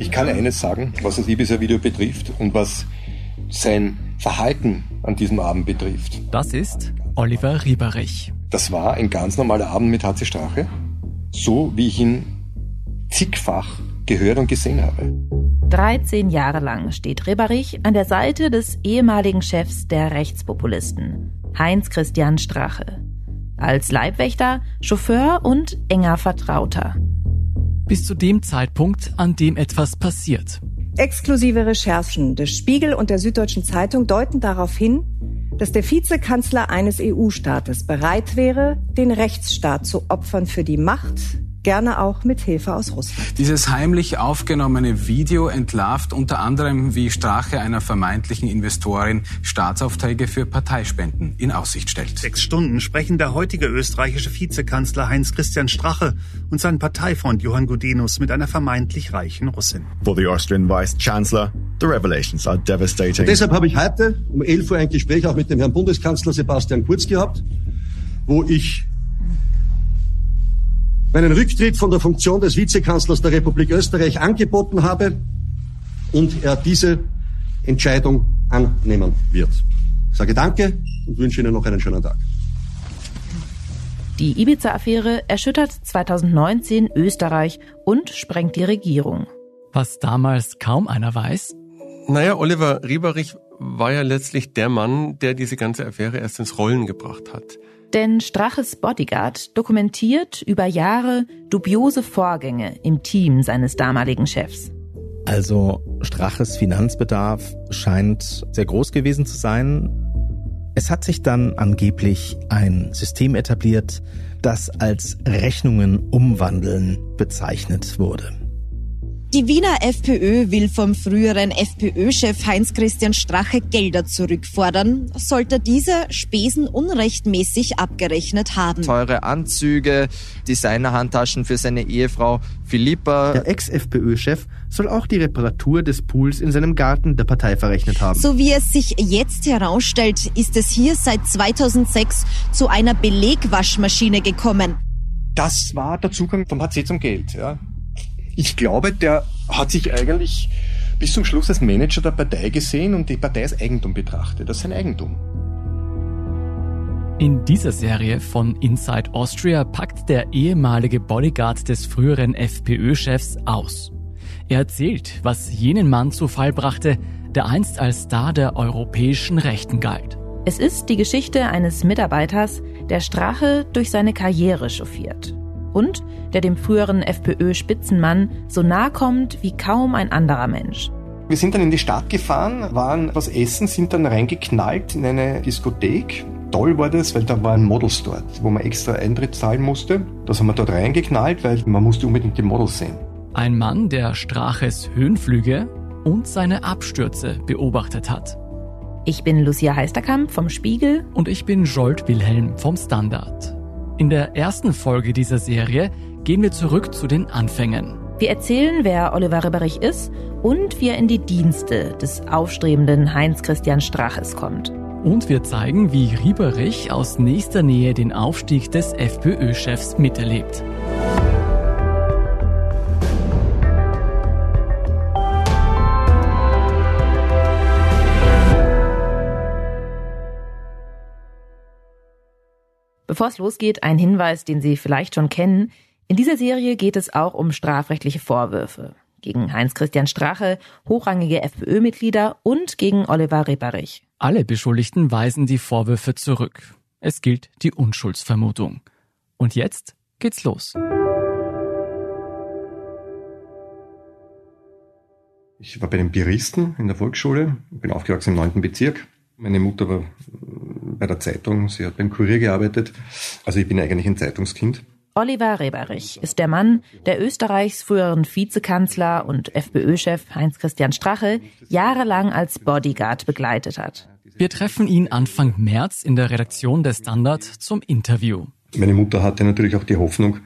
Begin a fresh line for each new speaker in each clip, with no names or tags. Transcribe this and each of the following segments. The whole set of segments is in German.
Ich kann eines sagen, was das Ibiza-Video betrifft und was sein Verhalten an diesem Abend betrifft.
Das ist Oliver Rieberich.
Das war ein ganz normaler Abend mit HC Strache, so wie ich ihn zigfach gehört und gesehen habe.
13 Jahre lang steht Rieberich an der Seite des ehemaligen Chefs der Rechtspopulisten, Heinz Christian Strache. Als Leibwächter, Chauffeur und enger Vertrauter
bis zu dem Zeitpunkt, an dem etwas passiert.
Exklusive Recherchen des Spiegel und der Süddeutschen Zeitung deuten darauf hin, dass der Vizekanzler eines EU-Staates bereit wäre, den Rechtsstaat zu opfern für die Macht, gerne auch mit Hilfe aus Russland.
Dieses heimlich aufgenommene Video entlarvt unter anderem, wie Strache einer vermeintlichen Investorin Staatsaufträge für Parteispenden in Aussicht stellt.
Sechs Stunden sprechen der heutige österreichische Vizekanzler Heinz Christian Strache und sein Parteifreund Johann Gudenus mit einer vermeintlich reichen Russin.
For the Austrian Vice Chancellor, the revelations are devastating.
Und deshalb habe ich heute um 11 Uhr ein Gespräch auch mit dem Herrn Bundeskanzler Sebastian Kurz gehabt, wo ich meinen Rücktritt von der Funktion des Vizekanzlers der Republik Österreich angeboten habe und er diese Entscheidung annehmen wird. Ich sage Danke und wünsche Ihnen noch einen schönen Tag.
Die Ibiza-Affäre erschüttert 2019 Österreich und sprengt die Regierung.
Was damals kaum einer weiß?
Naja, Oliver Rieberich war ja letztlich der Mann, der diese ganze Affäre erst ins Rollen gebracht hat.
Denn Straches Bodyguard dokumentiert über Jahre dubiose Vorgänge im Team seines damaligen Chefs.
Also Straches Finanzbedarf scheint sehr groß gewesen zu sein. Es hat sich dann angeblich ein System etabliert, das als Rechnungen umwandeln bezeichnet wurde.
Die Wiener FPÖ will vom früheren FPÖ-Chef Heinz-Christian Strache Gelder zurückfordern, sollte dieser Spesen unrechtmäßig abgerechnet haben.
Teure Anzüge, Designerhandtaschen für seine Ehefrau Philippa.
Der Ex-FPÖ-Chef soll auch die Reparatur des Pools in seinem Garten der Partei verrechnet haben.
So wie es sich jetzt herausstellt, ist es hier seit 2006 zu einer Belegwaschmaschine gekommen.
Das war der Zugang vom HC zum Geld. Ja ich glaube, der hat sich eigentlich bis zum Schluss als Manager der Partei gesehen und die Partei als Eigentum betrachtet, als sein Eigentum.
In dieser Serie von Inside Austria packt der ehemalige Bodyguard des früheren FPÖ-Chefs aus. Er erzählt, was jenen Mann zu Fall brachte, der einst als Star der europäischen Rechten galt.
Es ist die Geschichte eines Mitarbeiters, der Strache durch seine Karriere chauffiert und der dem früheren FPÖ-Spitzenmann so nahe kommt wie kaum ein anderer Mensch.
Wir sind dann in die Stadt gefahren, waren was essen, sind dann reingeknallt in eine Diskothek. Toll war das, weil da waren Models dort, wo man extra Eintritt zahlen musste. Das haben wir dort reingeknallt, weil man musste unbedingt die Models sehen.
Ein Mann, der Straches Höhenflüge und seine Abstürze beobachtet hat.
Ich bin Lucia Heisterkamp vom Spiegel.
Und ich bin Jolt Wilhelm vom Standard. In der ersten Folge dieser Serie gehen wir zurück zu den Anfängen.
Wir erzählen, wer Oliver Ribberich ist und wie er in die Dienste des aufstrebenden Heinz-Christian Straches kommt.
Und wir zeigen, wie Rieberich aus nächster Nähe den Aufstieg des FPÖ-Chefs miterlebt.
Bevor es losgeht, ein Hinweis, den Sie vielleicht schon kennen. In dieser Serie geht es auch um strafrechtliche Vorwürfe gegen Heinz-Christian Strache, hochrangige FPÖ-Mitglieder und gegen Oliver Reparich.
Alle Beschuldigten weisen die Vorwürfe zurück. Es gilt die Unschuldsvermutung. Und jetzt geht's los.
Ich war bei den Biristen in der Volksschule, bin aufgewachsen im neunten Bezirk. Meine Mutter war bei der Zeitung, sie hat beim Kurier gearbeitet. Also ich bin eigentlich ein Zeitungskind.
Oliver Reberich ist der Mann, der Österreichs früheren Vizekanzler und FPÖ-Chef Heinz-Christian Strache jahrelang als Bodyguard begleitet hat.
Wir treffen ihn Anfang März in der Redaktion des Standard zum Interview.
Meine Mutter hatte natürlich auch die Hoffnung,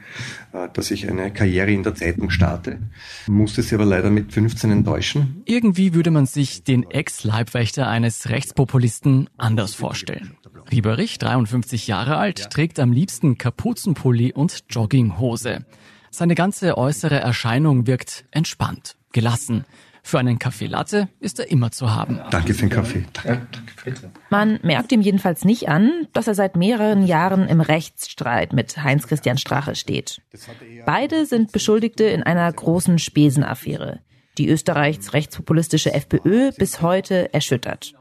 äh, dass ich eine Karriere in der Zeitung starte, musste sie aber leider mit 15 enttäuschen.
Irgendwie würde man sich den Ex-Leibwächter eines Rechtspopulisten anders vorstellen. Rieberich, 53 Jahre alt, trägt am liebsten Kapuzenpulli und Jogginghose. Seine ganze äußere Erscheinung wirkt entspannt. gelassen. Für einen Kaffee Latte ist er immer zu haben.
Danke für den Kaffee. Danke.
Man merkt ihm jedenfalls nicht an, dass er seit mehreren Jahren im Rechtsstreit mit Heinz-Christian Strache steht. Beide sind Beschuldigte in einer großen Spesenaffäre, die Österreichs rechtspopulistische FPÖ bis heute erschüttert.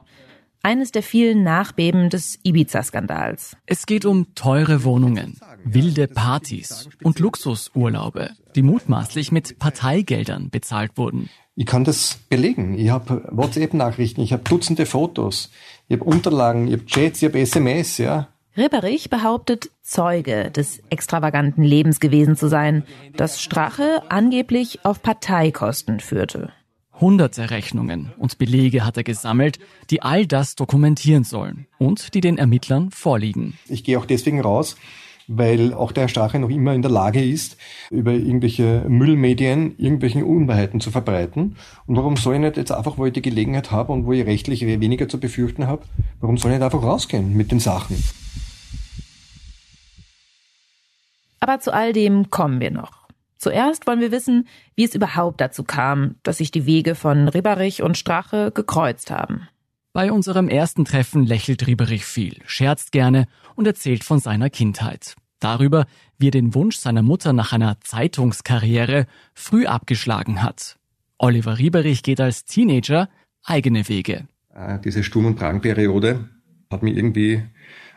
Eines der vielen Nachbeben des Ibiza-Skandals.
Es geht um teure Wohnungen, wilde Partys und Luxusurlaube, die mutmaßlich mit Parteigeldern bezahlt wurden.
Ich kann das belegen. Ich habe WhatsApp-Nachrichten, ich habe Dutzende Fotos, ich habe Unterlagen, ich habe Chats, ich habe SMS, ja.
Ribberich behauptet, Zeuge des extravaganten Lebens gewesen zu sein, das Strache angeblich auf Parteikosten führte.
Hunderte Rechnungen und Belege hat er gesammelt, die all das dokumentieren sollen und die den Ermittlern vorliegen.
Ich gehe auch deswegen raus, weil auch der Herr Strache noch immer in der Lage ist, über irgendwelche Müllmedien irgendwelchen Unwahrheiten zu verbreiten. Und warum soll ich nicht jetzt einfach, wo ich die Gelegenheit habe und wo ich rechtlich weniger zu befürchten habe, warum soll ich nicht einfach rausgehen mit den Sachen?
Aber zu all dem kommen wir noch. Zuerst wollen wir wissen, wie es überhaupt dazu kam, dass sich die Wege von Ribberich und Strache gekreuzt haben.
Bei unserem ersten Treffen lächelt Rieberich viel, scherzt gerne und erzählt von seiner Kindheit. Darüber, wie er den Wunsch seiner Mutter nach einer Zeitungskarriere früh abgeschlagen hat. Oliver Rieberich geht als Teenager eigene Wege.
Äh, diese Sturm- und Drangperiode hat mich irgendwie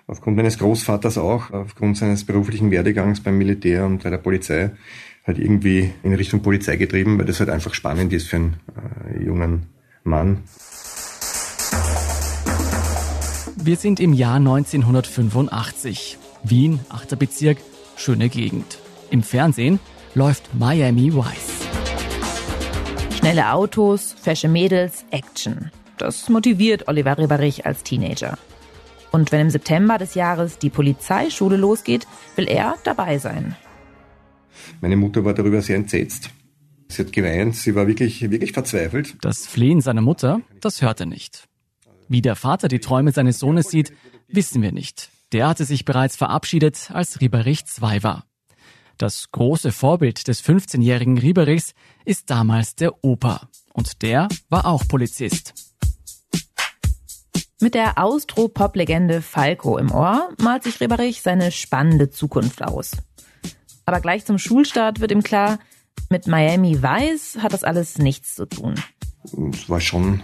aufgrund meines Großvaters auch, aufgrund seines beruflichen Werdegangs beim Militär und bei der Polizei, halt irgendwie in Richtung Polizei getrieben, weil das halt einfach spannend ist für einen äh, jungen Mann.
Wir sind im Jahr 1985. Wien, 8. Bezirk, schöne Gegend. Im Fernsehen läuft Miami Vice.
Schnelle Autos, fesche Mädels, Action. Das motiviert Oliver Ribberich als Teenager. Und wenn im September des Jahres die Polizeischule losgeht, will er dabei sein.
Meine Mutter war darüber sehr entsetzt. Sie hat geweint, sie war wirklich, wirklich verzweifelt.
Das Flehen seiner Mutter, das hört er nicht. Wie der Vater die Träume seines Sohnes sieht, wissen wir nicht. Der hatte sich bereits verabschiedet, als Rieberich zwei war. Das große Vorbild des 15-jährigen Rieberichs ist damals der Opa. Und der war auch Polizist.
Mit der Austro-Pop-Legende Falco im Ohr malt sich Rieberich seine spannende Zukunft aus. Aber gleich zum Schulstart wird ihm klar, mit Miami Vice hat das alles nichts zu tun.
Es war schon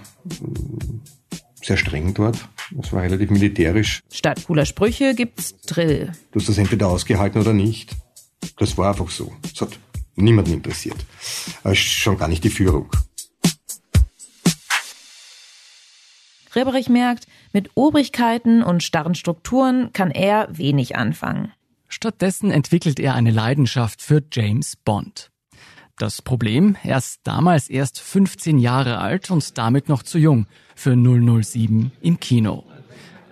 sehr streng dort. Es war relativ militärisch.
Statt cooler Sprüche gibt's Drill.
Du hast das entweder ausgehalten oder nicht. Das war einfach so. Es hat niemanden interessiert. Schon gar nicht die Führung.
Reberich merkt, mit Obrigkeiten und starren Strukturen kann er wenig anfangen.
Stattdessen entwickelt er eine Leidenschaft für James Bond. Das Problem, er ist damals erst 15 Jahre alt und damit noch zu jung für 007 im Kino.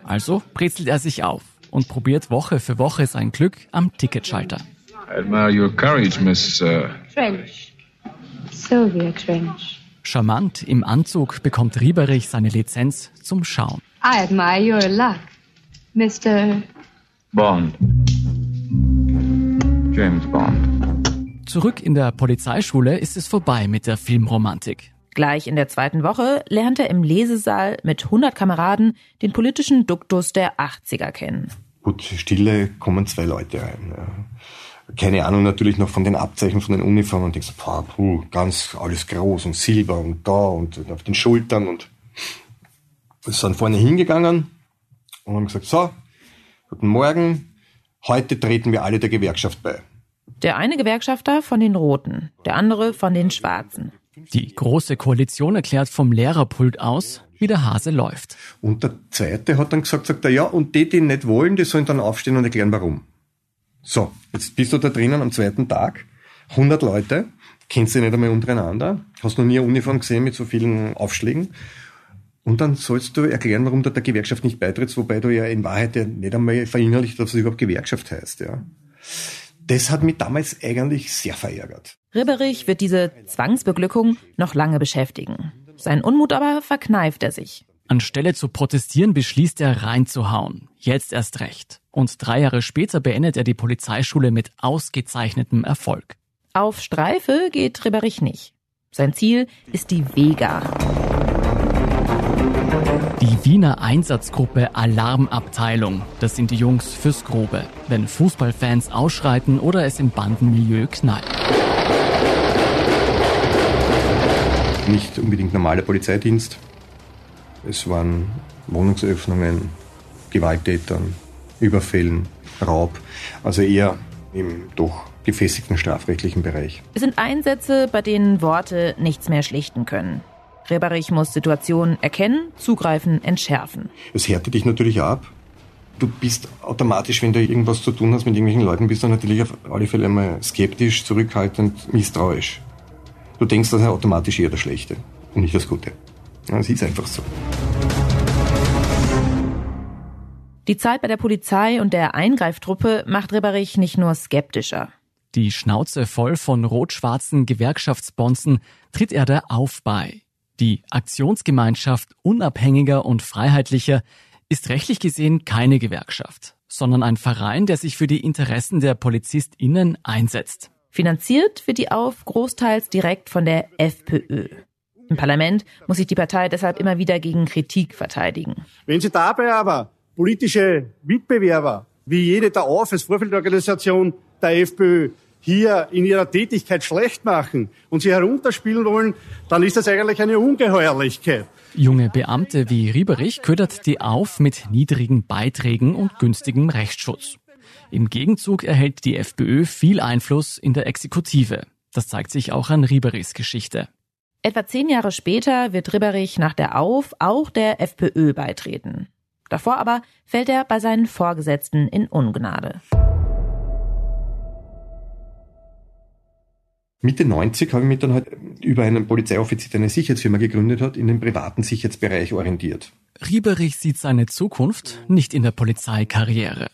Also brezelt er sich auf und probiert Woche für Woche sein Glück am Ticketschalter.
I admire your courage, Miss. Uh...
Trench. Sylvia Trench.
Charmant im Anzug bekommt Rieberich seine Lizenz zum Schauen.
I admire your luck, Mr.
Bond. James Bond.
Zurück in der Polizeischule ist es vorbei mit der Filmromantik.
Gleich in der zweiten Woche lernt er im Lesesaal mit 100 Kameraden den politischen Duktus der 80er kennen.
Gut, Stille kommen zwei Leute rein. Keine Ahnung natürlich noch von den Abzeichen von den Uniformen und denkst, boah, puh, ganz alles groß und silber und da und auf den Schultern und sind vorne hingegangen und haben gesagt, so, guten Morgen, heute treten wir alle der Gewerkschaft bei.
Der eine Gewerkschafter von den Roten, der andere von den Schwarzen.
Die große Koalition erklärt vom Lehrerpult aus, wie der Hase läuft.
Und der zweite hat dann gesagt, sagt er, ja, und die, die nicht wollen, die sollen dann aufstehen und erklären, warum. So, jetzt bist du da drinnen am zweiten Tag, 100 Leute, kennst du nicht einmal untereinander, hast noch nie eine Uniform gesehen mit so vielen Aufschlägen. Und dann sollst du erklären, warum du der Gewerkschaft nicht beitrittst, wobei du ja in Wahrheit ja nicht einmal verinnerlicht, dass es überhaupt Gewerkschaft heißt, ja. Das hat mich damals eigentlich sehr verärgert.
Ribberich wird diese Zwangsbeglückung noch lange beschäftigen. Sein Unmut aber verkneift er sich.
Anstelle zu protestieren, beschließt er reinzuhauen. Jetzt erst recht. Und drei Jahre später beendet er die Polizeischule mit ausgezeichnetem Erfolg.
Auf Streife geht Ribberich nicht. Sein Ziel ist die Vega.
Die Wiener Einsatzgruppe Alarmabteilung. Das sind die Jungs fürs Grobe, wenn Fußballfans ausschreiten oder es im Bandenmilieu knallt.
Nicht unbedingt normaler Polizeidienst. Es waren Wohnungsöffnungen, Gewalttätern, Überfällen, Raub. Also eher im doch gefestigten strafrechtlichen Bereich.
Es sind Einsätze, bei denen Worte nichts mehr schlichten können. Reberich muss Situationen erkennen, zugreifen, entschärfen.
Es härtet dich natürlich ab. Du bist automatisch, wenn du irgendwas zu tun hast mit irgendwelchen Leuten, bist du natürlich auf alle Fälle einmal skeptisch, zurückhaltend, misstrauisch. Du denkst, das ist automatisch eher das Schlechte und nicht das Gute. Es ist einfach so.
Die Zeit bei der Polizei und der Eingreiftruppe macht Reberich nicht nur skeptischer.
Die Schnauze voll von rot-schwarzen Gewerkschaftsbonzen tritt er da auf bei. Die Aktionsgemeinschaft Unabhängiger und Freiheitlicher ist rechtlich gesehen keine Gewerkschaft, sondern ein Verein, der sich für die Interessen der PolizistInnen einsetzt.
Finanziert wird die Auf großteils direkt von der FPÖ. Im Parlament muss sich die Partei deshalb immer wieder gegen Kritik verteidigen.
Wenn Sie dabei aber politische Mitbewerber wie jede der Auf als Vorfeldorganisation der FPÖ hier in ihrer Tätigkeit schlecht machen und sie herunterspielen wollen, dann ist das eigentlich eine Ungeheuerlichkeit.
Junge Beamte wie Rieberich ködert die auf mit niedrigen Beiträgen und günstigem Rechtsschutz. Im Gegenzug erhält die FPÖ viel Einfluss in der Exekutive. Das zeigt sich auch an Rieberichs Geschichte.
Etwa zehn Jahre später wird Ribberich nach der Auf auch der FPÖ beitreten. Davor aber fällt er bei seinen Vorgesetzten in Ungnade.
Mitte 90 habe ich mich dann halt über einen Polizeioffizier, der eine Sicherheitsfirma gegründet hat, in den privaten Sicherheitsbereich orientiert.
Rieberich sieht seine Zukunft nicht in der Polizeikarriere.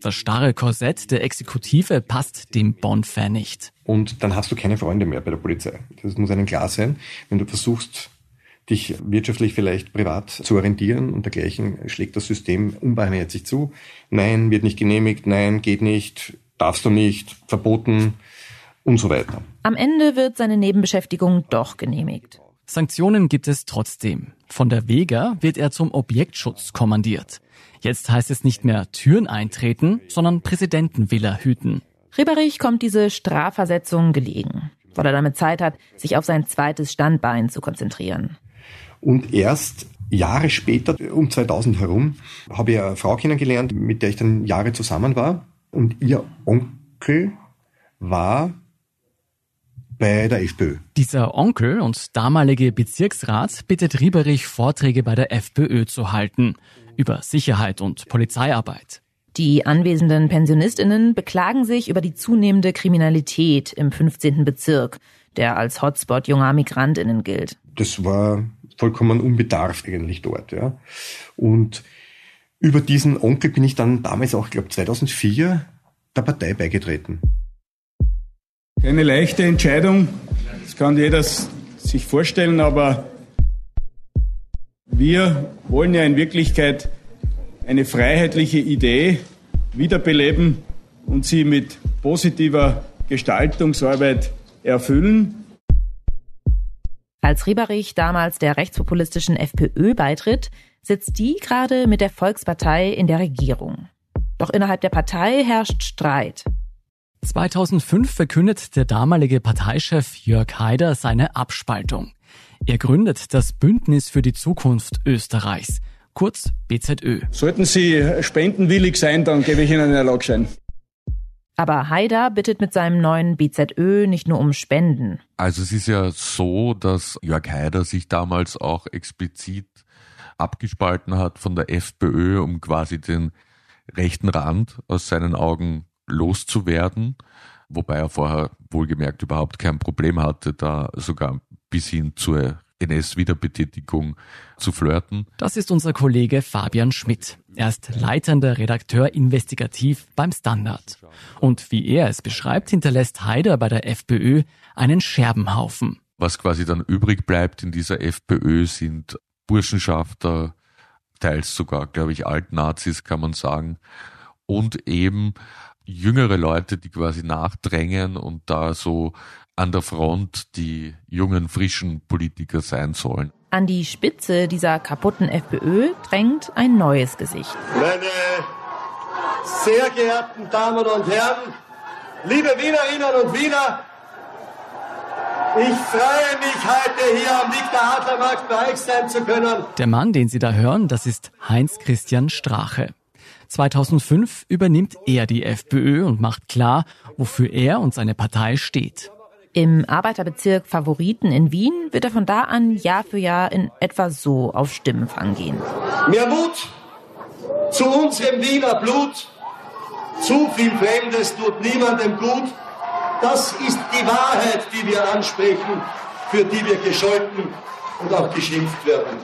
Das starre Korsett der Exekutive passt dem Bonn-Fan nicht.
Und dann hast du keine Freunde mehr bei der Polizei. Das muss einem klar sein. Wenn du versuchst, dich wirtschaftlich vielleicht privat zu orientieren und dergleichen, schlägt das System unbarmherzig zu. Nein, wird nicht genehmigt, nein, geht nicht, darfst du nicht, verboten und so weiter.
Am Ende wird seine Nebenbeschäftigung doch genehmigt.
Sanktionen gibt es trotzdem. Von der Vega wird er zum Objektschutz kommandiert. Jetzt heißt es nicht mehr Türen eintreten, sondern Präsidentenvilla hüten.
Rieberich kommt diese Strafversetzung gelegen, weil er damit Zeit hat, sich auf sein zweites Standbein zu konzentrieren.
Und erst Jahre später, um 2000 herum, habe ich eine Frau kennengelernt, mit der ich dann Jahre zusammen war. Und ihr Onkel war bei der FPÖ.
Dieser Onkel und damalige Bezirksrat bittet Rieberich, Vorträge bei der FPÖ zu halten über Sicherheit und Polizeiarbeit.
Die anwesenden Pensionistinnen beklagen sich über die zunehmende Kriminalität im 15. Bezirk, der als Hotspot junger Migrantinnen gilt.
Das war vollkommen unbedarft eigentlich dort, ja. Und über diesen Onkel bin ich dann damals auch, glaube 2004 der Partei beigetreten.
Keine leichte Entscheidung, das kann jeder sich vorstellen, aber wir wollen ja in Wirklichkeit eine freiheitliche Idee wiederbeleben und sie mit positiver Gestaltungsarbeit erfüllen.
Als Rieberich damals der rechtspopulistischen FPÖ beitritt, sitzt die gerade mit der Volkspartei in der Regierung. Doch innerhalb der Partei herrscht Streit.
2005 verkündet der damalige Parteichef Jörg Haider seine Abspaltung. Er gründet das Bündnis für die Zukunft Österreichs, kurz BZÖ.
Sollten Sie spendenwillig sein, dann gebe ich Ihnen einen Erlaubschein.
Aber Haider bittet mit seinem neuen BZÖ nicht nur um Spenden.
Also es ist ja so, dass Jörg Haider sich damals auch explizit abgespalten hat von der FPÖ, um quasi den rechten Rand aus seinen Augen loszuwerden, wobei er vorher wohlgemerkt überhaupt kein Problem hatte, da sogar bis hin zur NS-Wiederbetätigung zu flirten.
Das ist unser Kollege Fabian Schmidt. Er ist leitender Redakteur investigativ beim Standard. Und wie er es beschreibt, hinterlässt Haider bei der FPÖ einen Scherbenhaufen.
Was quasi dann übrig bleibt in dieser FPÖ sind Burschenschafter, teils sogar, glaube ich, Altnazis kann man sagen, und eben jüngere Leute, die quasi nachdrängen und da so an der Front die jungen, frischen Politiker sein sollen.
An die Spitze dieser kaputten FPÖ drängt ein neues Gesicht.
Meine sehr geehrten Damen und Herren, liebe Wienerinnen und Wiener, ich freue mich heute hier am Victor Adlermarkt bei euch sein zu können.
Der Mann, den Sie da hören, das ist Heinz Christian Strache. 2005 übernimmt er die FPÖ und macht klar, wofür er und seine Partei steht.
Im Arbeiterbezirk Favoriten in Wien wird er von da an Jahr für Jahr in etwa so auf Stimmenfang gehen.
Mehr Mut zu unserem Wiener Blut. Zu viel Fremdes tut niemandem gut. Das ist die Wahrheit, die wir ansprechen, für die wir gescholten und auch geschimpft werden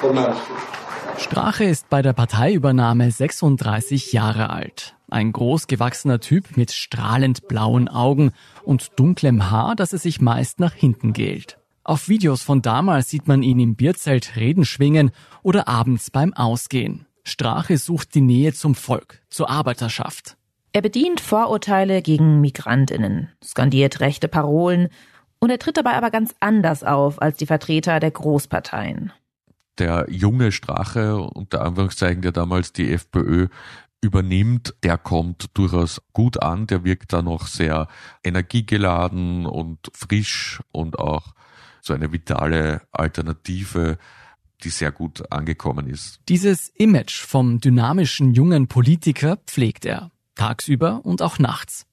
von manchen.
Strache ist bei der Parteiübernahme 36 Jahre alt. Ein großgewachsener Typ mit strahlend blauen Augen und dunklem Haar, das es sich meist nach hinten gelt. Auf Videos von damals sieht man ihn im Bierzelt Reden schwingen oder abends beim Ausgehen. Strache sucht die Nähe zum Volk, zur Arbeiterschaft.
Er bedient Vorurteile gegen Migrantinnen, skandiert rechte Parolen und er tritt dabei aber ganz anders auf als die Vertreter der Großparteien
der junge Strache, unter Anführungszeichen, der damals die FPÖ übernimmt, der kommt durchaus gut an, der wirkt da noch sehr energiegeladen und frisch und auch so eine vitale Alternative, die sehr gut angekommen ist.
Dieses Image vom dynamischen jungen Politiker pflegt er, tagsüber und auch nachts.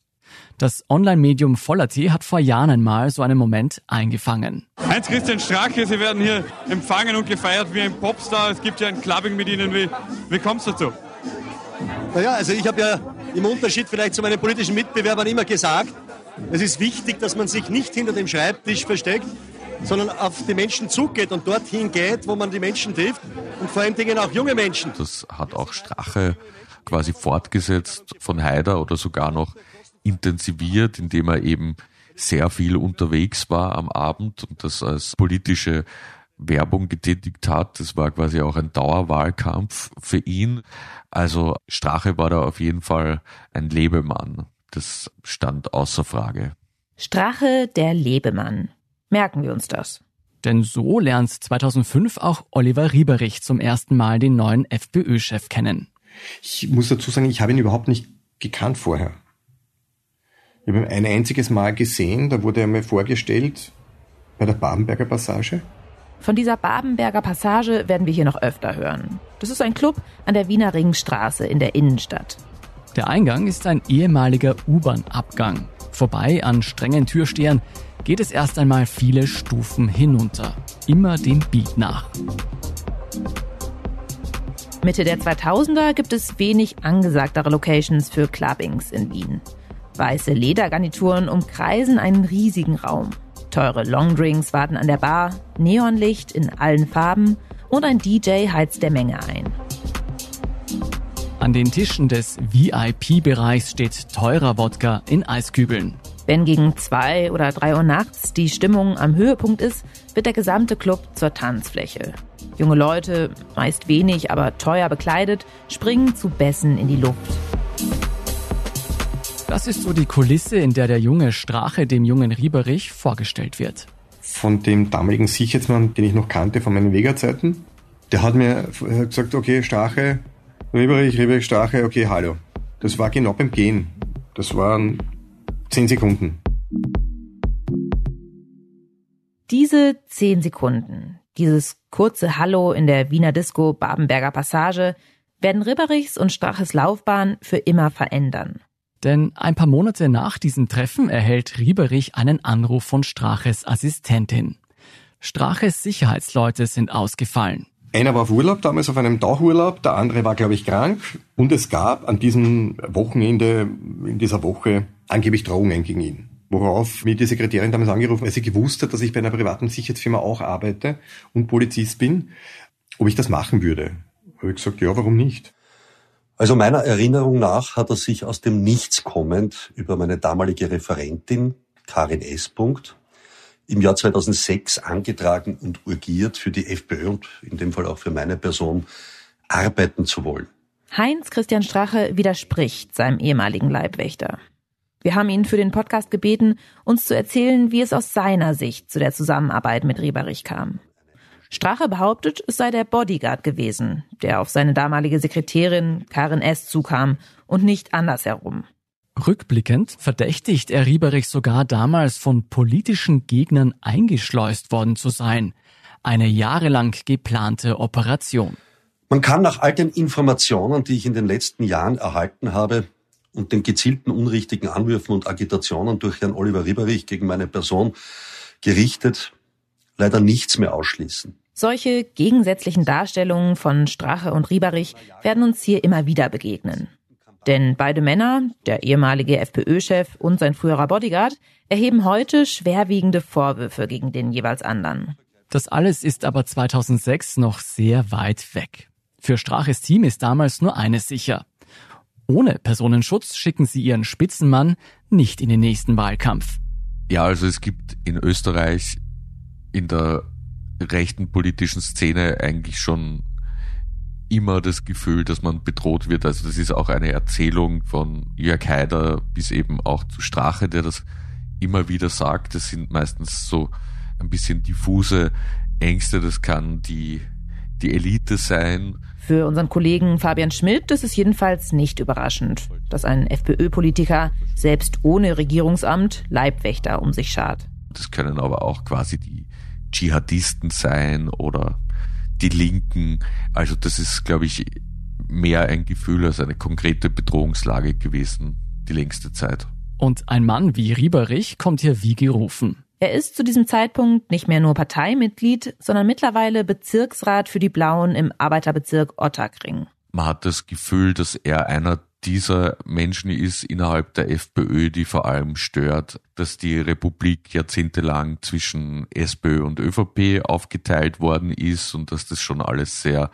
Das Online-Medium Voller.t hat vor Jahren einmal so einen Moment eingefangen.
Heinz-Christian Strache, Sie werden hier empfangen und gefeiert wie ein Popstar. Es gibt ja ein Clubbing mit Ihnen. Wie, wie kommt es dazu?
Naja, also ich habe ja im Unterschied vielleicht zu meinen politischen Mitbewerbern immer gesagt, es ist wichtig, dass man sich nicht hinter dem Schreibtisch versteckt, sondern auf die Menschen zugeht und dorthin geht, wo man die Menschen trifft und vor allen Dingen auch junge Menschen.
Das hat auch Strache quasi fortgesetzt von Haider oder sogar noch intensiviert, indem er eben sehr viel unterwegs war am Abend und das als politische Werbung getätigt hat. Das war quasi auch ein Dauerwahlkampf für ihn. Also Strache war da auf jeden Fall ein Lebemann. Das stand außer Frage.
Strache, der Lebemann. Merken wir uns das.
Denn so lernt 2005 auch Oliver Rieberich zum ersten Mal den neuen FPÖ-Chef kennen.
Ich muss dazu sagen, ich habe ihn überhaupt nicht gekannt vorher. Ich habe ihn ein einziges Mal gesehen, da wurde er mir vorgestellt bei der Babenberger Passage.
Von dieser Babenberger Passage werden wir hier noch öfter hören. Das ist ein Club an der Wiener Ringstraße in der Innenstadt.
Der Eingang ist ein ehemaliger U-Bahn-Abgang. Vorbei an strengen Türstehern geht es erst einmal viele Stufen hinunter. Immer dem Beat nach.
Mitte der 2000er gibt es wenig angesagtere Locations für Clubbings in Wien. Weiße Ledergarnituren umkreisen einen riesigen Raum. Teure Longdrinks warten an der Bar, Neonlicht in allen Farben und ein DJ heizt der Menge ein.
An den Tischen des VIP-Bereichs steht teurer Wodka in Eiskübeln.
Wenn gegen zwei oder drei Uhr nachts die Stimmung am Höhepunkt ist, wird der gesamte Club zur Tanzfläche. Junge Leute, meist wenig, aber teuer bekleidet, springen zu Bässen in die Luft.
Das ist so die Kulisse, in der der junge Strache dem jungen Rieberich vorgestellt wird.
Von dem damaligen Sicherheitsmann, den ich noch kannte von meinen Wegerzeiten, der hat mir gesagt, okay, Strache, Rieberich, Rieberich, Strache, okay, hallo. Das war genau beim Gehen. Das waren zehn Sekunden.
Diese zehn Sekunden, dieses kurze Hallo in der Wiener Disco Babenberger Passage, werden Ribberichs und Straches Laufbahn für immer verändern.
Denn ein paar Monate nach diesem Treffen erhält Rieberich einen Anruf von Straches Assistentin. Straches Sicherheitsleute sind ausgefallen.
Einer war auf Urlaub, damals auf einem Tauchurlaub, der andere war, glaube ich, krank. Und es gab an diesem Wochenende, in dieser Woche, angeblich Drohungen gegen ihn. Worauf mir die Sekretärin damals angerufen, weil sie gewusst hat, dass ich bei einer privaten Sicherheitsfirma auch arbeite und Polizist bin, ob ich das machen würde. Habe ich gesagt, ja, warum nicht?
Also meiner Erinnerung nach hat er sich aus dem Nichts kommend über meine damalige Referentin Karin S. im Jahr 2006 angetragen und urgiert, für die FPÖ und in dem Fall auch für meine Person arbeiten zu wollen.
Heinz Christian Strache widerspricht seinem ehemaligen Leibwächter. Wir haben ihn für den Podcast gebeten, uns zu erzählen, wie es aus seiner Sicht zu der Zusammenarbeit mit Rieberich kam. Strache behauptet, es sei der Bodyguard gewesen, der auf seine damalige Sekretärin Karin S. zukam und nicht andersherum.
Rückblickend verdächtigt er Rieberich sogar damals von politischen Gegnern eingeschleust worden zu sein. Eine jahrelang geplante Operation.
Man kann nach all den Informationen, die ich in den letzten Jahren erhalten habe, und den gezielten unrichtigen Anwürfen und Agitationen durch Herrn Oliver Rieberich gegen meine Person gerichtet, leider nichts mehr ausschließen.
Solche gegensätzlichen Darstellungen von Strache und Rieberich werden uns hier immer wieder begegnen. Denn beide Männer, der ehemalige FPÖ-Chef und sein früherer Bodyguard, erheben heute schwerwiegende Vorwürfe gegen den jeweils anderen.
Das alles ist aber 2006 noch sehr weit weg. Für Straches Team ist damals nur eines sicher. Ohne Personenschutz schicken sie ihren Spitzenmann nicht in den nächsten Wahlkampf.
Ja, also es gibt in Österreich in der rechten politischen Szene eigentlich schon immer das Gefühl, dass man bedroht wird. Also das ist auch eine Erzählung von Jörg Haider bis eben auch zu Strache, der das immer wieder sagt. Das sind meistens so ein bisschen diffuse Ängste. Das kann die, die Elite sein.
Für unseren Kollegen Fabian Schmidt ist es jedenfalls nicht überraschend, dass ein FPÖ-Politiker selbst ohne Regierungsamt Leibwächter um sich schart.
Das können aber auch quasi die Dschihadisten sein oder die Linken. Also das ist, glaube ich, mehr ein Gefühl als eine konkrete Bedrohungslage gewesen, die längste Zeit.
Und ein Mann wie Rieberich kommt hier wie gerufen.
Er ist zu diesem Zeitpunkt nicht mehr nur Parteimitglied, sondern mittlerweile Bezirksrat für die Blauen im Arbeiterbezirk Ottakring.
Man hat das Gefühl, dass er einer dieser Menschen ist innerhalb der FPÖ, die vor allem stört, dass die Republik jahrzehntelang zwischen SPÖ und ÖVP aufgeteilt worden ist und dass das schon alles sehr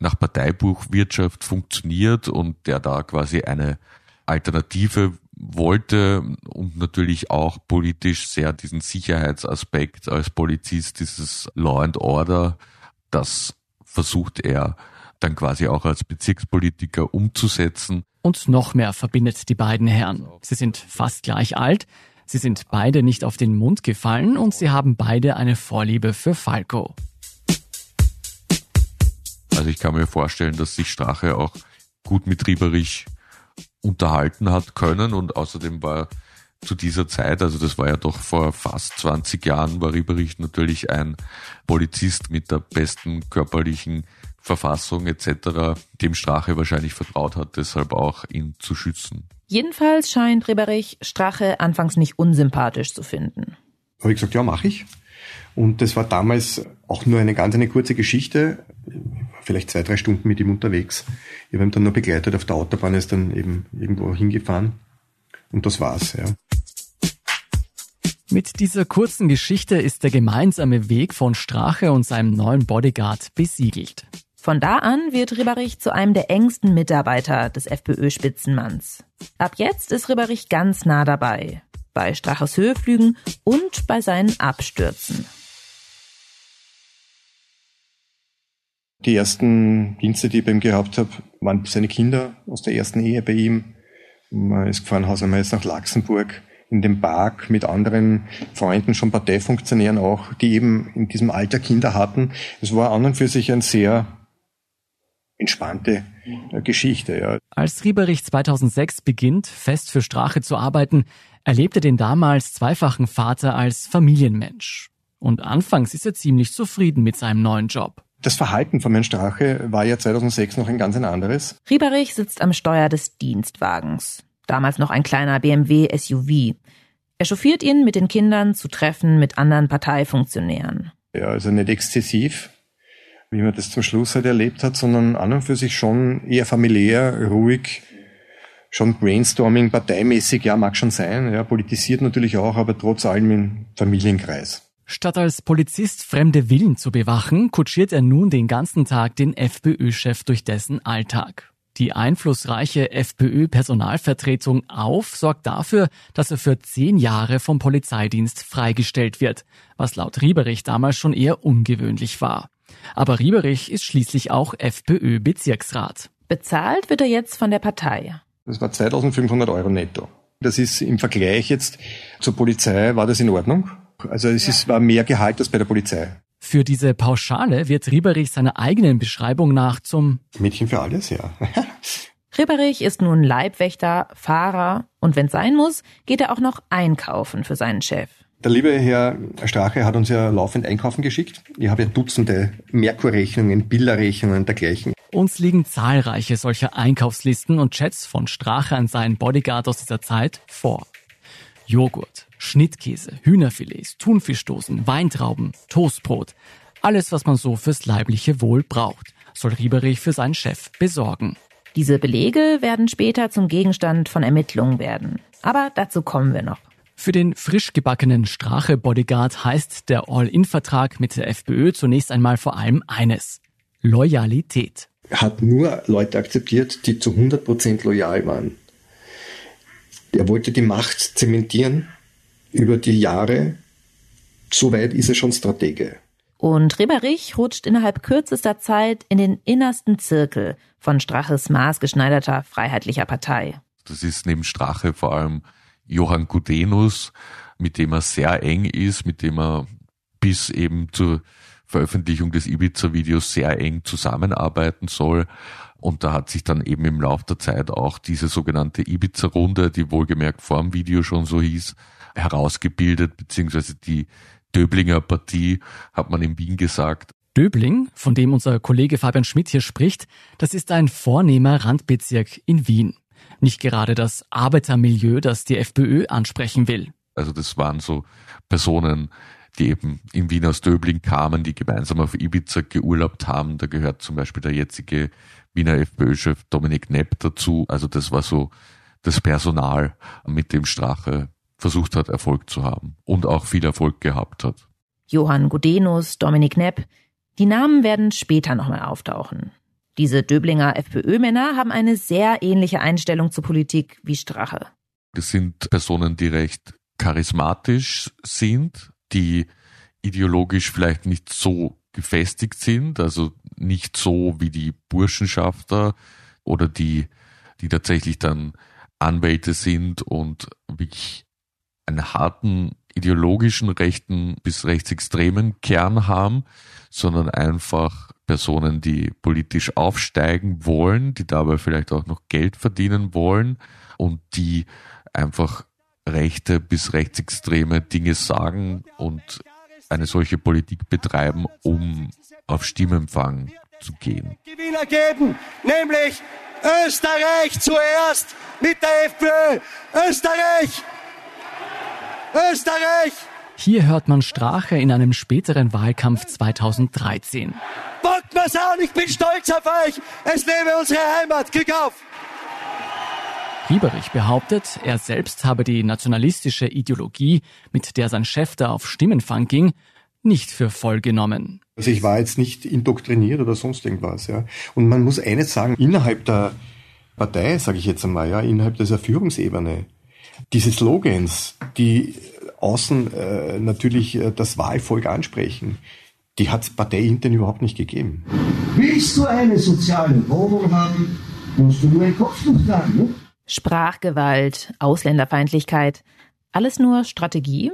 nach Parteibuchwirtschaft funktioniert und der da quasi eine Alternative wollte und natürlich auch politisch sehr diesen Sicherheitsaspekt als Polizist, dieses Law and Order, das versucht er dann quasi auch als Bezirkspolitiker umzusetzen.
Und noch mehr verbindet die beiden Herren. Sie sind fast gleich alt, sie sind beide nicht auf den Mund gefallen und sie haben beide eine Vorliebe für Falco.
Also ich kann mir vorstellen, dass sich Strache auch gut mit Rieberich unterhalten hat können und außerdem war zu dieser Zeit, also das war ja doch vor fast 20 Jahren, war Rieberich natürlich ein Polizist mit der besten körperlichen Verfassung etc., dem Strache wahrscheinlich vertraut hat, deshalb auch ihn zu schützen.
Jedenfalls scheint Rieberich Strache anfangs nicht unsympathisch zu finden.
Habe ich gesagt, ja, mache ich. Und das war damals auch nur eine ganz eine kurze Geschichte vielleicht zwei, drei Stunden mit ihm unterwegs. Ich habe ihn dann nur begleitet auf der Autobahn, ist dann eben irgendwo hingefahren. Und das war's, ja.
Mit dieser kurzen Geschichte ist der gemeinsame Weg von Strache und seinem neuen Bodyguard besiegelt.
Von da an wird Ribberich zu einem der engsten Mitarbeiter des FPÖ-Spitzenmanns. Ab jetzt ist Ribberich ganz nah dabei. Bei Straches Höheflügen und bei seinen Abstürzen.
Die ersten Dienste, die ich bei ihm gehabt habe, waren seine Kinder aus der ersten Ehe bei ihm. Man ist gefahren, Hausmeister nach Laxenburg in den Park mit anderen Freunden, schon Parteifunktionären auch, die eben in diesem Alter Kinder hatten. Es war an und für sich ein sehr entspannte äh, Geschichte. Ja.
Als Rieberich 2006 beginnt, fest für Strache zu arbeiten, erlebt er den damals zweifachen Vater als Familienmensch. Und anfangs ist er ziemlich zufrieden mit seinem neuen Job.
Das Verhalten von Herrn Strache war ja 2006 noch ein ganz ein anderes.
Rieberich sitzt am Steuer des Dienstwagens. Damals noch ein kleiner BMW SUV. Er chauffiert ihn mit den Kindern zu Treffen mit anderen Parteifunktionären.
Ja, also nicht exzessiv, wie man das zum Schluss halt erlebt hat, sondern an und für sich schon eher familiär, ruhig, schon Brainstorming, parteimäßig, ja, mag schon sein, ja, politisiert natürlich auch, aber trotz allem im Familienkreis.
Statt als Polizist fremde Villen zu bewachen, kutschiert er nun den ganzen Tag den FPÖ-Chef durch dessen Alltag. Die einflussreiche FPÖ-Personalvertretung auf sorgt dafür, dass er für zehn Jahre vom Polizeidienst freigestellt wird, was laut Rieberich damals schon eher ungewöhnlich war. Aber Rieberich ist schließlich auch FPÖ-Bezirksrat.
Bezahlt wird er jetzt von der Partei.
Das war 2500 Euro netto. Das ist im Vergleich jetzt zur Polizei, war das in Ordnung? Also es ist, war mehr Gehalt als bei der Polizei.
Für diese Pauschale wird Rieberich seiner eigenen Beschreibung nach zum
Mädchen für alles, ja.
Ribberich ist nun Leibwächter, Fahrer und wenn sein muss, geht er auch noch einkaufen für seinen Chef.
Der liebe Herr Strache hat uns ja laufend einkaufen geschickt. Ich habe ja Dutzende Merkurrechnungen, Bilderrechnungen und dergleichen.
Uns liegen zahlreiche solcher Einkaufslisten und Chats von Strache an seinen Bodyguard aus dieser Zeit vor. Joghurt, Schnittkäse, Hühnerfilets, Thunfischdosen, Weintrauben, Toastbrot. Alles, was man so fürs leibliche Wohl braucht, soll Rieberich für seinen Chef besorgen.
Diese Belege werden später zum Gegenstand von Ermittlungen werden. Aber dazu kommen wir noch.
Für den frisch gebackenen Strache-Bodyguard heißt der All-In-Vertrag mit der FPÖ zunächst einmal vor allem eines. Loyalität.
Er hat nur Leute akzeptiert, die zu 100% loyal waren. Er wollte die Macht zementieren über die Jahre. So weit ist er schon Stratege.
Und Reberich rutscht innerhalb kürzester Zeit in den innersten Zirkel von Straches maßgeschneiderter freiheitlicher Partei.
Das ist neben Strache vor allem Johann Gudenus, mit dem er sehr eng ist, mit dem er bis eben zur Veröffentlichung des Ibiza-Videos sehr eng zusammenarbeiten soll. Und da hat sich dann eben im Laufe der Zeit auch diese sogenannte Ibiza-Runde, die wohlgemerkt vor dem Video schon so hieß, herausgebildet, beziehungsweise die Döblinger Partie, hat man in Wien gesagt.
Döbling, von dem unser Kollege Fabian Schmidt hier spricht, das ist ein vornehmer Randbezirk in Wien. Nicht gerade das Arbeitermilieu, das die FPÖ ansprechen will.
Also das waren so Personen, die eben in Wien aus Döbling kamen, die gemeinsam auf Ibiza geurlaubt haben. Da gehört zum Beispiel der jetzige Wiener FPÖ-Chef Dominik Nepp dazu. Also das war so das Personal, mit dem Strache versucht hat, Erfolg zu haben und auch viel Erfolg gehabt hat.
Johann Gudenus, Dominik Nepp, die Namen werden später nochmal auftauchen. Diese Döblinger FPÖ-Männer haben eine sehr ähnliche Einstellung zur Politik wie Strache.
Das sind Personen, die recht charismatisch sind, die ideologisch vielleicht nicht so gefestigt sind, also nicht so wie die Burschenschafter oder die, die tatsächlich dann Anwälte sind und wirklich einen harten ideologischen rechten bis rechtsextremen Kern haben, sondern einfach Personen, die politisch aufsteigen wollen, die dabei vielleicht auch noch Geld verdienen wollen und die einfach rechte bis rechtsextreme Dinge sagen und eine solche Politik betreiben, um auf Stimmempfang zu gehen.
Gewinner geben, nämlich Österreich zuerst mit der FPÖ. Österreich! Österreich!
Hier hört man Strache in einem späteren Wahlkampf 2013.
Bockt mir's an, ich bin stolz auf euch! Es lebe unsere Heimat! Glück auf!
Rieberich behauptet, er selbst habe die nationalistische Ideologie, mit der sein Chef da auf Stimmenfang ging, nicht für voll genommen.
Also ich war jetzt nicht indoktriniert oder sonst irgendwas, ja. Und man muss eines sagen, innerhalb der Partei, sage ich jetzt einmal, ja, innerhalb dieser Führungsebene, diese Slogans, die außen äh, natürlich äh, das Wahlvolk ansprechen, die hat es parteiintern überhaupt nicht gegeben.
Willst du eine soziale Wohnung haben, musst du nur ein Kopftuch tragen, ne?
Sprachgewalt, Ausländerfeindlichkeit, alles nur Strategie?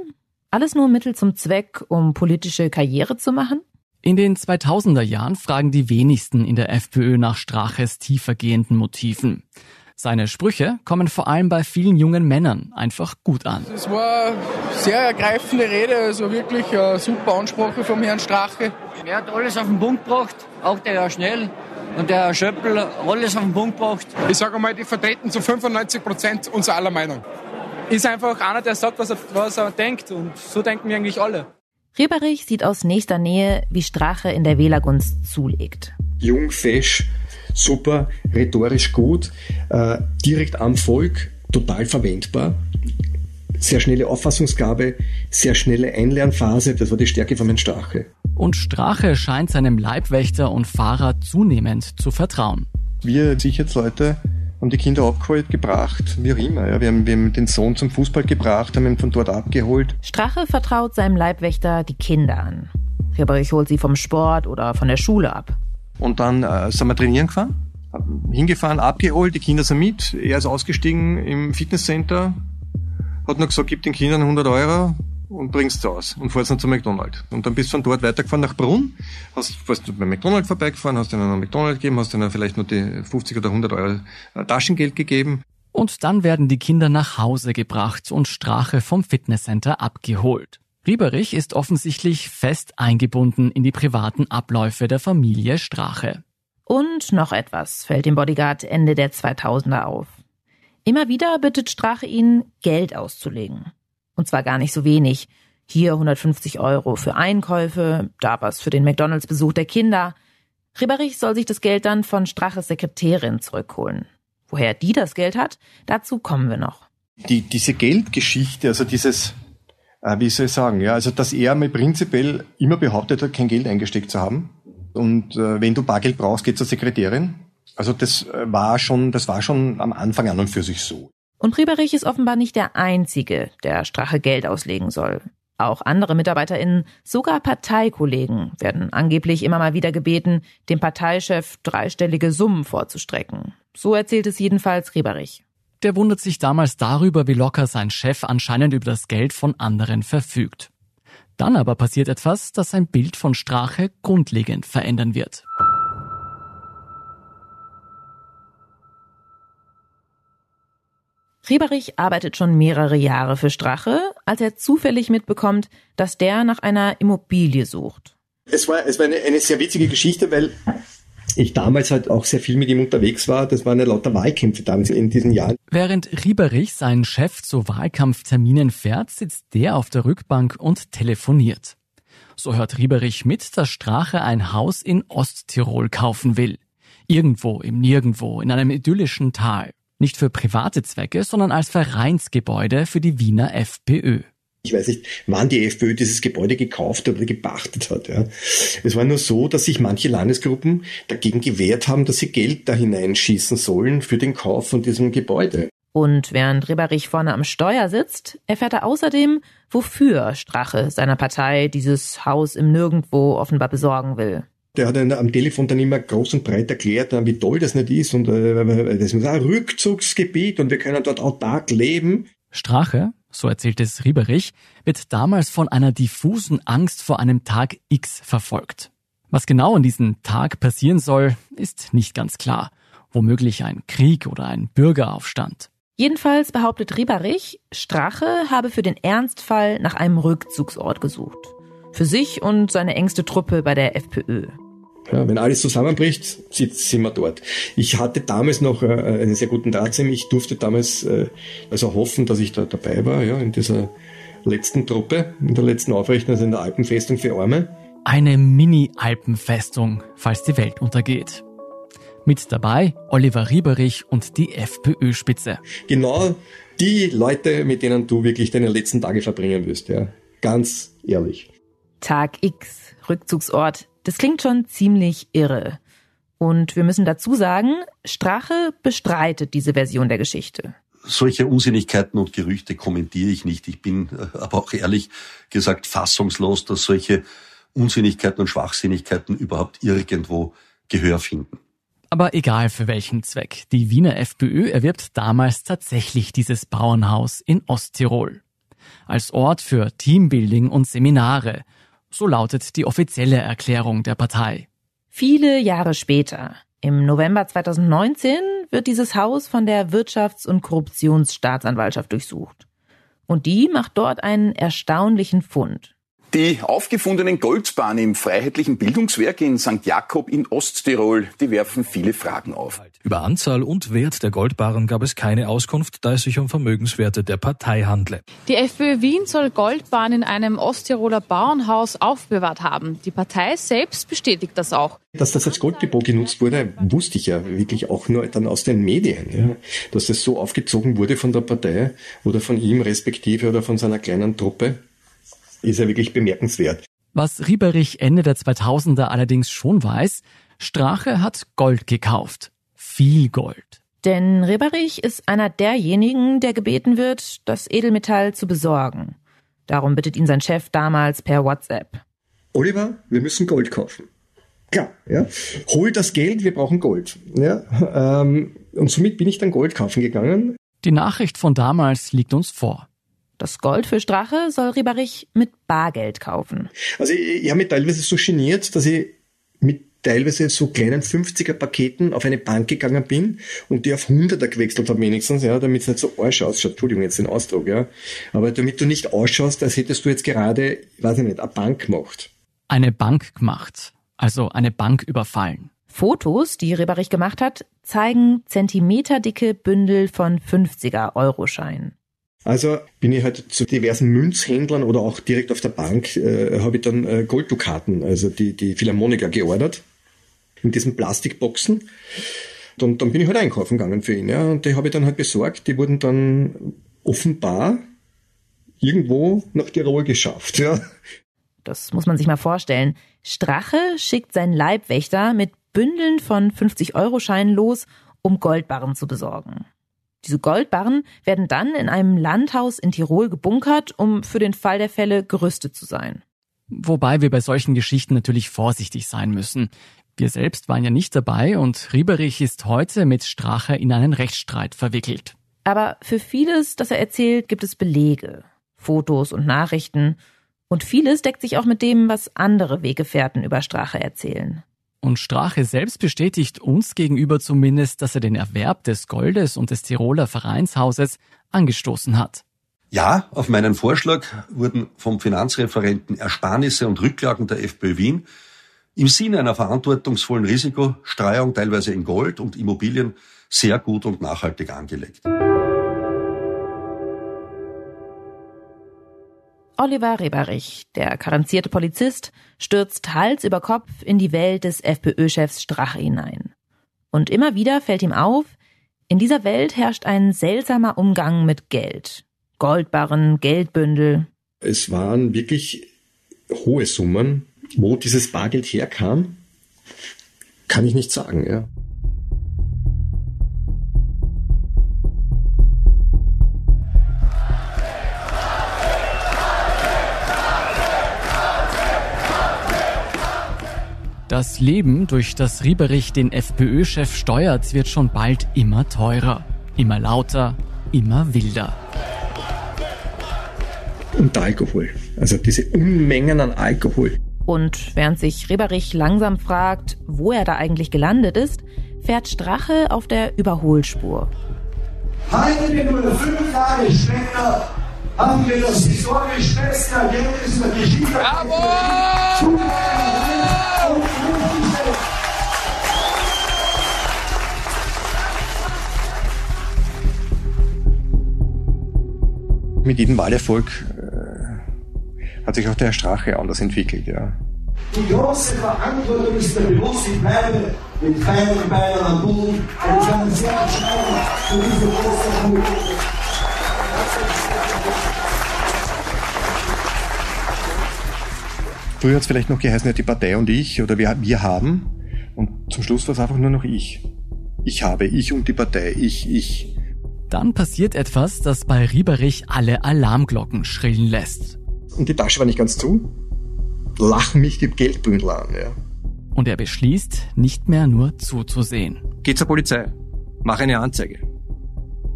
Alles nur Mittel zum Zweck, um politische Karriere zu machen?
In den 2000er Jahren fragen die wenigsten in der FPÖ nach Straches tiefergehenden Motiven. Seine Sprüche kommen vor allem bei vielen jungen Männern einfach gut an.
Es war eine sehr ergreifende Rede, also wirklich eine super Ansprache vom Herrn Strache.
Er hat alles auf den Punkt gebracht, auch der Herr Schnell und der Herr Schöppel, alles auf den Punkt gebracht.
Ich sage mal, die vertreten zu 95 Prozent unser aller Meinung. Ist einfach einer, der sagt, was er, was er denkt und so denken wir eigentlich alle.
Rieberich sieht aus nächster Nähe, wie Strache in der Wählergunst zulegt.
Jung, fesch, super, rhetorisch gut, äh, direkt am Volk, total verwendbar. Sehr schnelle Auffassungsgabe, sehr schnelle Einlernphase, das war die Stärke von Herrn Strache.
Und Strache scheint seinem Leibwächter und Fahrer zunehmend zu vertrauen.
Wir Sicherheitsleute haben die Kinder abgeholt, gebracht, wie auch immer. Ja. Wir, haben, wir haben den Sohn zum Fußball gebracht, haben ihn von dort abgeholt.
Strache vertraut seinem Leibwächter die Kinder an. Rieberich holt sie vom Sport oder von der Schule ab.
Und dann äh, sind wir trainieren gefahren, hingefahren, abgeholt, die Kinder sind mit, er ist ausgestiegen im Fitnesscenter, hat noch gesagt, gib den Kindern 100 Euro und bringst du aus und fährst dann zu McDonald's. Und dann bist du von dort weitergefahren nach Brunn, hast, fährst du bei McDonald's vorbeigefahren, hast ihnen einen McDonald's gegeben, hast ihnen vielleicht noch die 50 oder 100 Euro äh, Taschengeld gegeben.
Und dann werden die Kinder nach Hause gebracht und Strache vom Fitnesscenter abgeholt. Rieberich ist offensichtlich fest eingebunden in die privaten Abläufe der Familie Strache.
Und noch etwas fällt dem Bodyguard Ende der 2000er auf. Immer wieder bittet Strache ihn, Geld auszulegen. Und zwar gar nicht so wenig. Hier 150 Euro für Einkäufe, da was für den McDonalds-Besuch der Kinder. Rieberich soll sich das Geld dann von Straches Sekretärin zurückholen. Woher die das Geld hat, dazu kommen wir noch.
Die, diese Geldgeschichte, also dieses, wie soll ich sagen, ja, also dass er mir prinzipiell immer behauptet hat, kein Geld eingesteckt zu haben. Und äh, wenn du Bargeld brauchst, geht zur Sekretärin. Also das äh, war schon, das war schon am Anfang an und für sich so.
Und Rieberich ist offenbar nicht der Einzige, der Strache Geld auslegen soll. Auch andere MitarbeiterInnen, sogar Parteikollegen, werden angeblich immer mal wieder gebeten, dem Parteichef dreistellige Summen vorzustrecken. So erzählt es jedenfalls Rieberich.
Der wundert sich damals darüber, wie locker sein Chef anscheinend über das Geld von anderen verfügt. Dann aber passiert etwas, das sein Bild von Strache grundlegend verändern wird.
Rieberich arbeitet schon mehrere Jahre für Strache, als er zufällig mitbekommt, dass der nach einer Immobilie sucht.
Es war, es war eine, eine sehr witzige Geschichte, weil ich damals halt auch sehr viel mit ihm unterwegs war. Das waren ja lauter Wahlkämpfe damals in diesen Jahren.
Während Rieberich seinen Chef zu Wahlkampfterminen fährt, sitzt der auf der Rückbank und telefoniert. So hört Rieberich mit, dass Strache ein Haus in Osttirol kaufen will. Irgendwo im Nirgendwo, in einem idyllischen Tal. Nicht für private Zwecke, sondern als Vereinsgebäude für die Wiener FPÖ.
Ich weiß nicht, wann die FPÖ dieses Gebäude gekauft oder gepachtet hat. Ja. Es war nur so, dass sich manche Landesgruppen dagegen gewehrt haben, dass sie Geld da hineinschießen sollen für den Kauf von diesem Gebäude.
Und während Ribberich vorne am Steuer sitzt, erfährt er außerdem, wofür Strache seiner Partei dieses Haus im Nirgendwo offenbar besorgen will.
Der hat am Telefon dann immer groß und breit erklärt, wie toll das nicht ist und äh, das ist ein Rückzugsgebiet und wir können dort autark leben.
Strache, so erzählt es Rieberich, wird damals von einer diffusen Angst vor einem Tag X verfolgt. Was genau an diesem Tag passieren soll, ist nicht ganz klar. Womöglich ein Krieg oder ein Bürgeraufstand.
Jedenfalls behauptet Rieberich, Strache habe für den Ernstfall nach einem Rückzugsort gesucht. Für sich und seine engste Truppe bei der FPÖ.
Ja, wenn alles zusammenbricht, sind wir dort. Ich hatte damals noch äh, einen sehr guten Draht zu ihm. Ich durfte damals äh, also hoffen, dass ich da dabei war, ja, in dieser letzten Truppe, in der letzten Aufrichtung, also in der Alpenfestung für Arme.
Eine Mini-Alpenfestung, falls die Welt untergeht. Mit dabei Oliver Rieberich und die FPÖ-Spitze.
Genau die Leute, mit denen du wirklich deine letzten Tage verbringen wirst, ja. Ganz ehrlich.
Tag X, Rückzugsort, das klingt schon ziemlich irre. Und wir müssen dazu sagen, Strache bestreitet diese Version der Geschichte.
Solche Unsinnigkeiten und Gerüchte kommentiere ich nicht. Ich bin äh, aber auch ehrlich gesagt fassungslos, dass solche Unsinnigkeiten und Schwachsinnigkeiten überhaupt irgendwo Gehör finden.
Aber egal für welchen Zweck, die Wiener FPÖ erwirbt damals tatsächlich dieses Bauernhaus in Osttirol. Als Ort für Teambuilding und Seminare. So lautet die offizielle Erklärung der Partei.
Viele Jahre später, im November 2019, wird dieses Haus von der Wirtschafts- und Korruptionsstaatsanwaltschaft durchsucht. Und die macht dort einen erstaunlichen Fund.
Die aufgefundenen Goldbahnen im Freiheitlichen Bildungswerk in St. Jakob in Osttirol, die werfen viele Fragen auf.
Über Anzahl und Wert der Goldbarren gab es keine Auskunft, da es sich um Vermögenswerte der Partei handle.
Die FPÖ Wien soll Goldbahn in einem Osttiroler Bauernhaus aufbewahrt haben. Die Partei selbst bestätigt das auch.
Dass das als Golddepot genutzt wurde, wusste ich ja wirklich auch nur dann aus den Medien. Ja. Dass das so aufgezogen wurde von der Partei oder von ihm respektive oder von seiner kleinen Truppe ist ja wirklich bemerkenswert.
Was Rieberich Ende der 2000er allerdings schon weiß, Strache hat Gold gekauft. Viel Gold.
Denn Rieberich ist einer derjenigen, der gebeten wird, das Edelmetall zu besorgen. Darum bittet ihn sein Chef damals per WhatsApp.
Oliver, wir müssen Gold kaufen. Klar, ja. Hol das Geld, wir brauchen Gold. Ja, ähm, und somit bin ich dann Gold kaufen gegangen.
Die Nachricht von damals liegt uns vor.
Das Gold für Strache soll Rieberich mit Bargeld kaufen.
Also ich, ich habe mich teilweise so geniert, dass ich teilweise so kleinen 50er Paketen auf eine Bank gegangen bin und die auf 100er gewechselt habe wenigstens, ja, damit es nicht so arsch ausschaut. Entschuldigung, jetzt den Ausdruck, ja. Aber damit du nicht ausschaust, als hättest du jetzt gerade, weiß ich nicht, eine Bank gemacht.
Eine Bank gemacht. Also eine Bank überfallen.
Fotos, die Reberich gemacht hat, zeigen zentimeterdicke Bündel von 50er-Euro-Scheinen.
Also bin ich halt zu diversen Münzhändlern oder auch direkt auf der Bank äh, habe ich dann äh, Golddukaten, also die, die Philharmoniker geordert in diesen Plastikboxen. Und dann bin ich halt einkaufen gegangen für ihn, ja, und die habe ich dann halt besorgt. Die wurden dann offenbar irgendwo nach Tirol geschafft, ja.
Das muss man sich mal vorstellen. Strache schickt seinen Leibwächter mit Bündeln von 50-Euro-Scheinen los, um Goldbarren zu besorgen. Diese Goldbarren werden dann in einem Landhaus in Tirol gebunkert, um für den Fall der Fälle gerüstet zu sein.
Wobei wir bei solchen Geschichten natürlich vorsichtig sein müssen. Wir selbst waren ja nicht dabei und Rieberich ist heute mit Strache in einen Rechtsstreit verwickelt.
Aber für vieles, das er erzählt, gibt es Belege, Fotos und Nachrichten. Und vieles deckt sich auch mit dem, was andere Weggefährten über Strache erzählen.
Und Strache selbst bestätigt uns gegenüber zumindest, dass er den Erwerb des Goldes und des Tiroler Vereinshauses angestoßen hat.
Ja, auf meinen Vorschlag wurden vom Finanzreferenten Ersparnisse und Rücklagen der FPÖ Wien im Sinne einer verantwortungsvollen Risikostreuung teilweise in Gold und Immobilien sehr gut und nachhaltig angelegt.
Oliver Reberich, der karenzierte Polizist, stürzt Hals über Kopf in die Welt des FPÖ-Chefs Strache hinein. Und immer wieder fällt ihm auf, in dieser Welt herrscht ein seltsamer Umgang mit Geld. Goldbarren, Geldbündel.
Es waren wirklich hohe Summen. Wo dieses Bargeld herkam, kann ich nicht sagen, ja.
Das Leben, durch das Rieberich den FPÖ-Chef steuert, wird schon bald immer teurer, immer lauter, immer wilder.
Und Alkohol. Also diese Unmengen an Alkohol.
Und während sich Rieberich langsam fragt, wo er da eigentlich gelandet ist, fährt Strache auf der Überholspur.
Heute nur fünf Jahre später haben wir das historisch beste Ergebnis der Geschichte. Bravo!
Mit jedem Wahlerfolg hat sich auch der Strache anders entwickelt, ja.
Die große Verantwortung ist mir bewusst, ich bleibe mit keinen Beinen am Boden und ich kann sehr entscheiden für diese große Verantwortung.
Früher hat es vielleicht noch geheißen, ja, die Partei und ich oder wir, wir haben. Und zum Schluss war es einfach nur noch ich. Ich habe, ich und die Partei, ich, ich.
Dann passiert etwas, das bei Rieberich alle Alarmglocken schrillen lässt.
Und die Tasche war nicht ganz zu. Lachen mich die Geldbündel an, ja.
Und er beschließt, nicht mehr nur zuzusehen.
Geh zur Polizei. Mach eine Anzeige.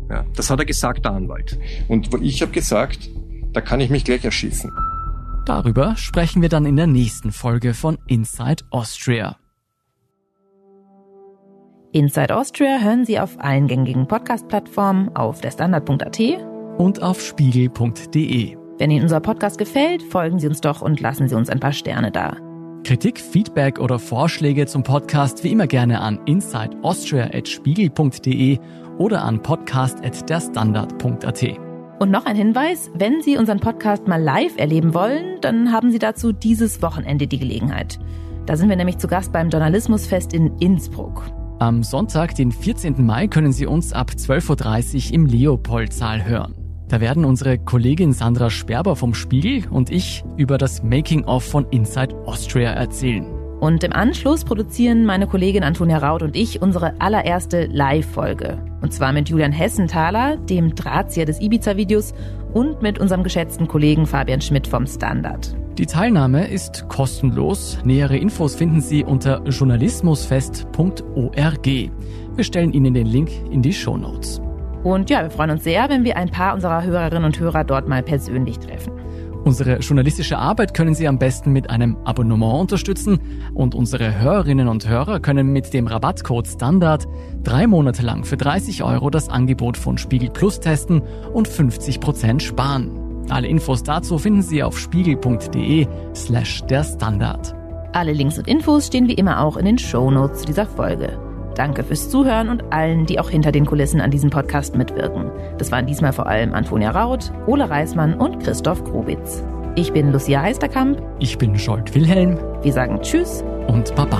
Ja, das hat er gesagt, der Anwalt.
Und ich habe gesagt, da kann ich mich gleich erschießen.
Darüber sprechen wir dann in der nächsten Folge von Inside Austria.
Inside Austria hören Sie auf allen gängigen Podcast-Plattformen, auf der Standard.at
und auf spiegel.de.
Wenn Ihnen unser Podcast gefällt, folgen Sie uns doch und lassen Sie uns ein paar Sterne da.
Kritik, Feedback oder Vorschläge zum Podcast wie immer gerne an insideaustria.spiegel.de oder an podcast.derstandard.at.
Und noch ein Hinweis, wenn Sie unseren Podcast mal live erleben wollen, dann haben Sie dazu dieses Wochenende die Gelegenheit. Da sind wir nämlich zu Gast beim Journalismusfest in Innsbruck.
Am Sonntag, den 14. Mai, können Sie uns ab 12.30 Uhr im Leopold-Saal hören. Da werden unsere Kollegin Sandra Sperber vom Spiegel und ich über das Making-of von Inside Austria erzählen.
Und im Anschluss produzieren meine Kollegin Antonia Raut und ich unsere allererste Live-Folge. Und zwar mit Julian Hessenthaler, dem Drahtzieher des Ibiza-Videos und mit unserem geschätzten Kollegen Fabian Schmidt vom Standard.
Die Teilnahme ist kostenlos. Nähere Infos finden Sie unter journalismusfest.org. Wir stellen Ihnen den Link in die Show Notes.
Und ja, wir freuen uns sehr, wenn wir ein paar unserer Hörerinnen und Hörer dort mal persönlich treffen.
Unsere journalistische Arbeit können Sie am besten mit einem Abonnement unterstützen und unsere Hörerinnen und Hörer können mit dem Rabattcode Standard drei Monate lang für 30 Euro das Angebot von Spiegel Plus testen und 50 Prozent sparen. Alle Infos dazu finden Sie auf spiegel.de slash der Standard.
Alle Links und Infos stehen wie immer auch in den Shownotes zu dieser Folge. Danke fürs Zuhören und allen, die auch hinter den Kulissen an diesem Podcast mitwirken. Das waren diesmal vor allem Antonia Raut, Ole Reismann und Christoph Grubitz. Ich bin Lucia Heisterkamp.
Ich bin Scholt Wilhelm.
Wir sagen Tschüss
und Baba.